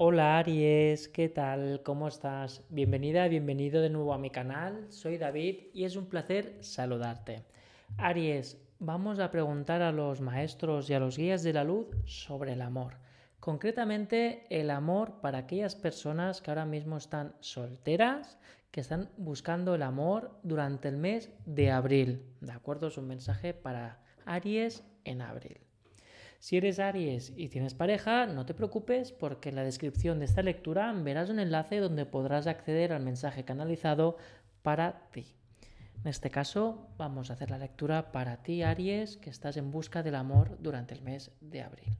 Hola Aries, ¿qué tal? ¿Cómo estás? Bienvenida, bienvenido de nuevo a mi canal. Soy David y es un placer saludarte. Aries, vamos a preguntar a los maestros y a los guías de la luz sobre el amor. Concretamente, el amor para aquellas personas que ahora mismo están solteras, que están buscando el amor durante el mes de abril. ¿De acuerdo? Es un mensaje para Aries en abril. Si eres Aries y tienes pareja, no te preocupes porque en la descripción de esta lectura verás un enlace donde podrás acceder al mensaje canalizado para ti. En este caso, vamos a hacer la lectura para ti, Aries, que estás en busca del amor durante el mes de abril.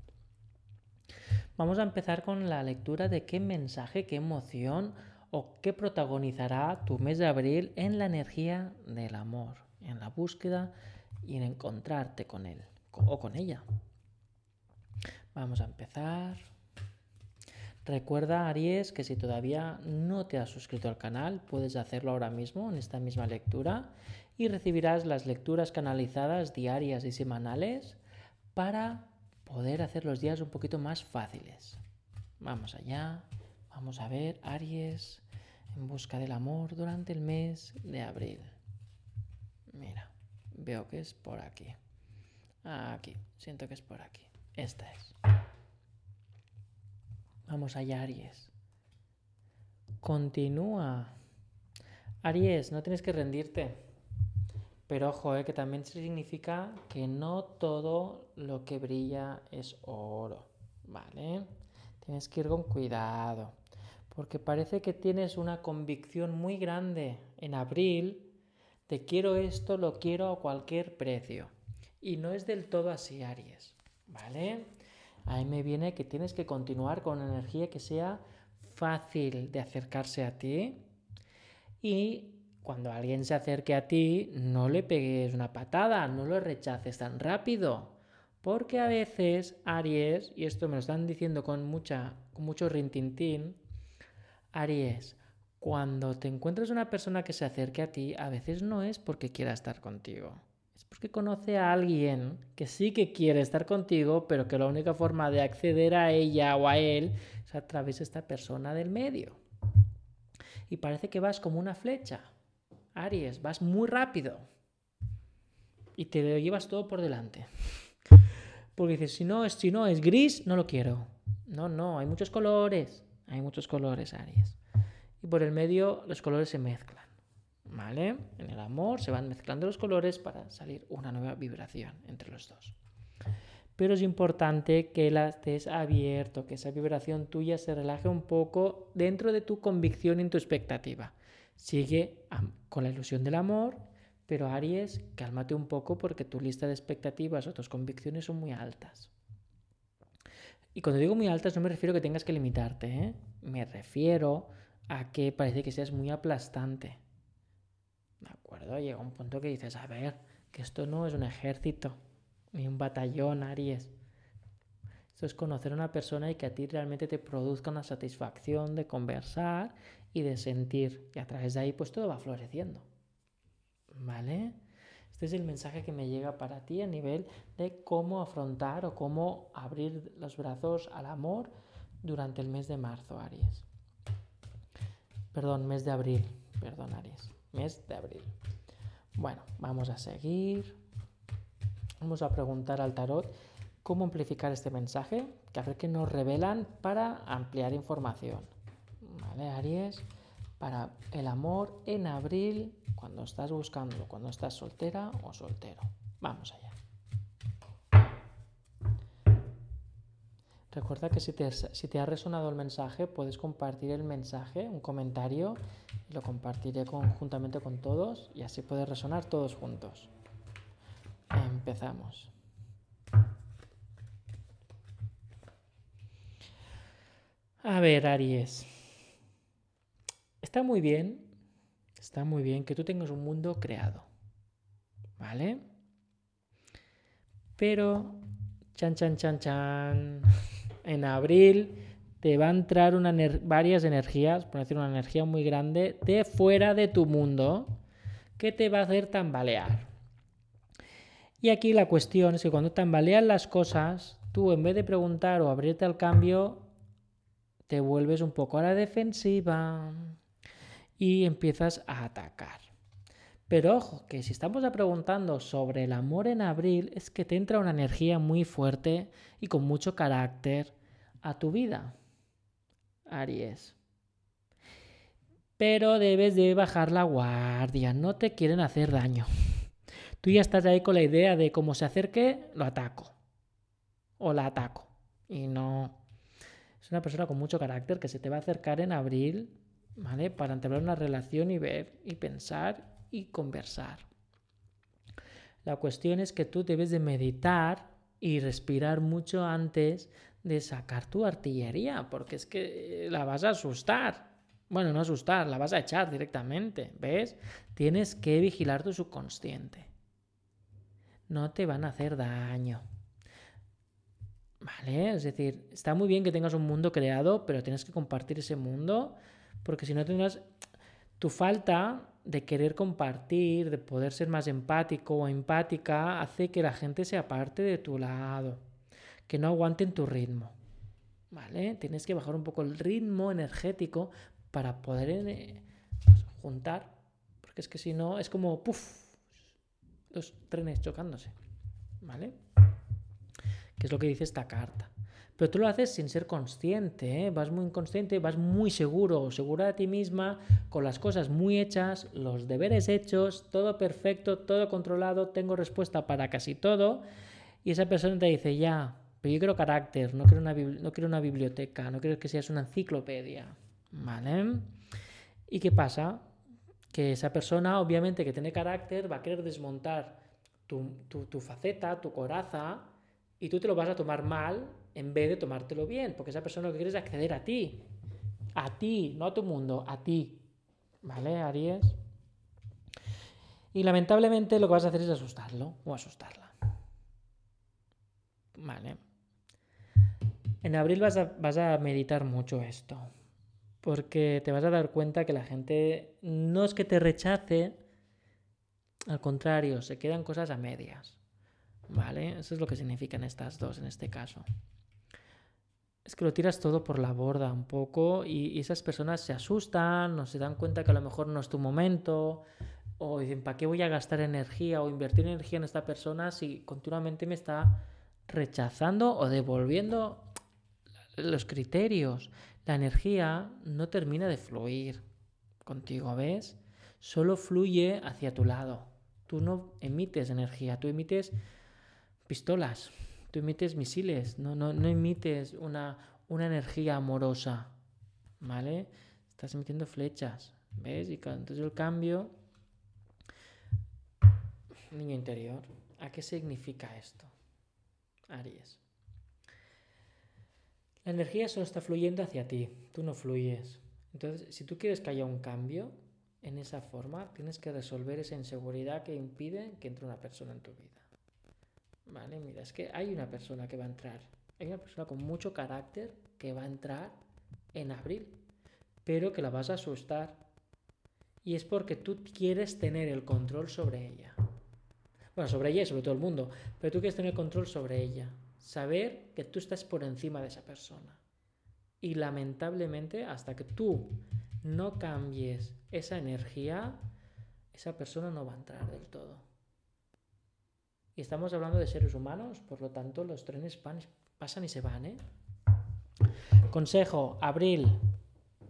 Vamos a empezar con la lectura de qué mensaje, qué emoción o qué protagonizará tu mes de abril en la energía del amor, en la búsqueda y en encontrarte con él o con ella. Vamos a empezar. Recuerda, Aries, que si todavía no te has suscrito al canal, puedes hacerlo ahora mismo en esta misma lectura y recibirás las lecturas canalizadas diarias y semanales para poder hacer los días un poquito más fáciles. Vamos allá, vamos a ver, Aries, en busca del amor durante el mes de abril. Mira, veo que es por aquí. Aquí, siento que es por aquí. Esta es. Vamos allá, Aries. Continúa. Aries, no tienes que rendirte. Pero ojo, eh, que también significa que no todo lo que brilla es oro. ¿Vale? Tienes que ir con cuidado. Porque parece que tienes una convicción muy grande en abril de quiero esto, lo quiero a cualquier precio. Y no es del todo así, Aries. ¿Vale? Ahí me viene que tienes que continuar con energía que sea fácil de acercarse a ti y cuando alguien se acerque a ti, no le pegues una patada, no lo rechaces tan rápido. Porque a veces, Aries, y esto me lo están diciendo con, mucha, con mucho rintintín, Aries, cuando te encuentras una persona que se acerque a ti, a veces no es porque quiera estar contigo es porque conoce a alguien que sí que quiere estar contigo, pero que la única forma de acceder a ella o a él es a través de esta persona del medio. Y parece que vas como una flecha. Aries, vas muy rápido. Y te lo llevas todo por delante. Porque dices, si no, es, si no es gris, no lo quiero. No, no, hay muchos colores. Hay muchos colores, Aries. Y por el medio los colores se mezclan. ¿Vale? En el amor se van mezclando los colores para salir una nueva vibración entre los dos. Pero es importante que la estés abierto, que esa vibración tuya se relaje un poco dentro de tu convicción y tu expectativa. Sigue con la ilusión del amor, pero Aries, cálmate un poco porque tu lista de expectativas o tus convicciones son muy altas. Y cuando digo muy altas no me refiero a que tengas que limitarte, ¿eh? me refiero a que parece que seas muy aplastante ¿De acuerdo? Llega un punto que dices, a ver, que esto no es un ejército, ni un batallón, Aries. Esto es conocer a una persona y que a ti realmente te produzca una satisfacción de conversar y de sentir. Y a través de ahí, pues todo va floreciendo. ¿Vale? Este es el mensaje que me llega para ti a nivel de cómo afrontar o cómo abrir los brazos al amor durante el mes de marzo, Aries. Perdón, mes de abril. Perdón, Aries mes de abril. Bueno, vamos a seguir. Vamos a preguntar al tarot cómo amplificar este mensaje, que a ver qué nos revelan para ampliar información. ¿Vale, Aries? Para el amor en abril, cuando estás buscando, cuando estás soltera o soltero. Vamos allá. Recuerda que si te, ha resonado el mensaje, puedes compartir el mensaje, un comentario, y lo compartiré conjuntamente con todos y así puede resonar todos juntos. Empezamos. A ver, Aries. Está muy bien, está muy bien que tú tengas un mundo creado. ¿Vale? Pero, chan, chan, chan, chan en abril te va a entrar varias energías, por decir una energía muy grande, de fuera de tu mundo, que te va a hacer tambalear. Y aquí la cuestión es que cuando tambalean las cosas, tú en vez de preguntar o abrirte al cambio, te vuelves un poco a la defensiva y empiezas a atacar. Pero ojo, que si estamos preguntando sobre el amor en abril, es que te entra una energía muy fuerte y con mucho carácter a tu vida, Aries. Pero debes de bajar la guardia, no te quieren hacer daño. Tú ya estás ahí con la idea de cómo se acerque, lo ataco. O la ataco. Y no. Es una persona con mucho carácter que se te va a acercar en abril, ¿vale? Para entablar una relación y ver y pensar y conversar. La cuestión es que tú debes de meditar y respirar mucho antes de sacar tu artillería, porque es que la vas a asustar. Bueno, no asustar, la vas a echar directamente, ¿ves? Tienes que vigilar tu subconsciente. No te van a hacer daño. ¿Vale? Es decir, está muy bien que tengas un mundo creado, pero tienes que compartir ese mundo, porque si no tendrás tu falta de querer compartir, de poder ser más empático o empática, hace que la gente se aparte de tu lado, que no aguanten tu ritmo. ¿Vale? Tienes que bajar un poco el ritmo energético para poder eh, pues, juntar, porque es que si no es como puff, los trenes chocándose. ¿Vale? Que es lo que dice esta carta. Pero tú lo haces sin ser consciente, ¿eh? vas muy inconsciente, vas muy seguro, segura de ti misma, con las cosas muy hechas, los deberes hechos, todo perfecto, todo controlado, tengo respuesta para casi todo. Y esa persona te dice, ya, yo quiero carácter, no quiero una, no quiero una biblioteca, no quiero que seas una enciclopedia. ¿Vale? ¿Y qué pasa? Que esa persona, obviamente, que tiene carácter, va a querer desmontar tu, tu, tu faceta, tu coraza, y tú te lo vas a tomar mal en vez de tomártelo bien, porque esa persona lo que quiere es acceder a ti. A ti, no a tu mundo, a ti. ¿Vale, Aries? Y lamentablemente lo que vas a hacer es asustarlo o asustarla. Vale. En abril vas a, meditar mucho esto, porque te vas a dar cuenta que la gente no es que te rechace, al contrario, se quedan cosas a medias. ¿Vale? Eso es lo que significan estas dos en este caso es que lo tiras todo por la borda un poco y, esas personas se asustan, no se dan cuenta que a lo mejor no es tu momento, o dicen, ¿para qué voy a gastar energía o invertir energía en esta persona si continuamente me está rechazando o devolviendo los criterios? La energía no termina de fluir contigo, ¿ves? Solo fluye hacia tu lado. Tú no emites energía, tú emites pistolas, tú emites misiles, no, no, no emites una, una energía amorosa, ¿vale? Estás emitiendo flechas, ¿ves? Y entonces el cambio, niño interior, ¿a qué significa esto? Aries. La energía solo está fluyendo hacia ti, tú no fluyes. Entonces, si tú quieres que haya un cambio en esa forma, tienes que resolver esa inseguridad que impide que entre una persona en tu vida. Vale, mira, es que hay una persona que va a entrar. Hay una persona con mucho carácter que va a entrar en abril, pero que la vas a asustar. Y es porque tú quieres tener el control sobre ella. Bueno, sobre ella y sobre todo el mundo, pero tú quieres tener control sobre ella. Saber que tú estás por encima de esa persona. Y lamentablemente, hasta que tú no cambies esa energía, esa persona no va a entrar del todo. Y estamos hablando de seres humanos, por lo tanto los trenes pasan y se van. ¿eh? Consejo, abril,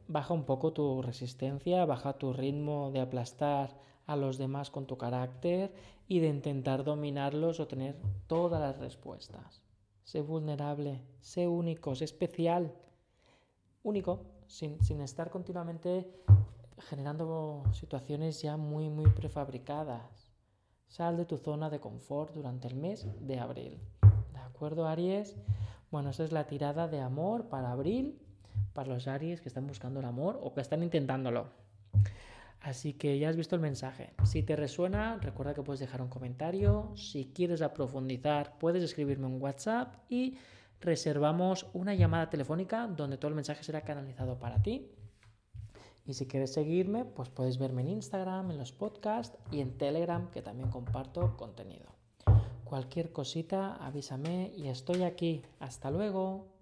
baja un poco tu resistencia, baja tu ritmo de aplastar a los demás con tu carácter y de intentar dominarlos o tener todas las respuestas. Sé vulnerable, sé único, sé especial, único, sin, sin estar continuamente generando situaciones ya muy, muy prefabricadas. Sal de tu zona de confort durante el mes de abril. ¿De acuerdo, Aries? Bueno, esa es la tirada de amor para abril, para los Aries que están buscando el amor o que están intentándolo. Así que ya has visto el mensaje. Si te resuena, recuerda que puedes dejar un comentario. Si quieres profundizar, puedes escribirme un WhatsApp y reservamos una llamada telefónica donde todo el mensaje será canalizado para ti y si quieres seguirme, pues puedes verme en Instagram, en los podcasts y en Telegram, que también comparto contenido. Cualquier cosita, avísame y estoy aquí. Hasta luego.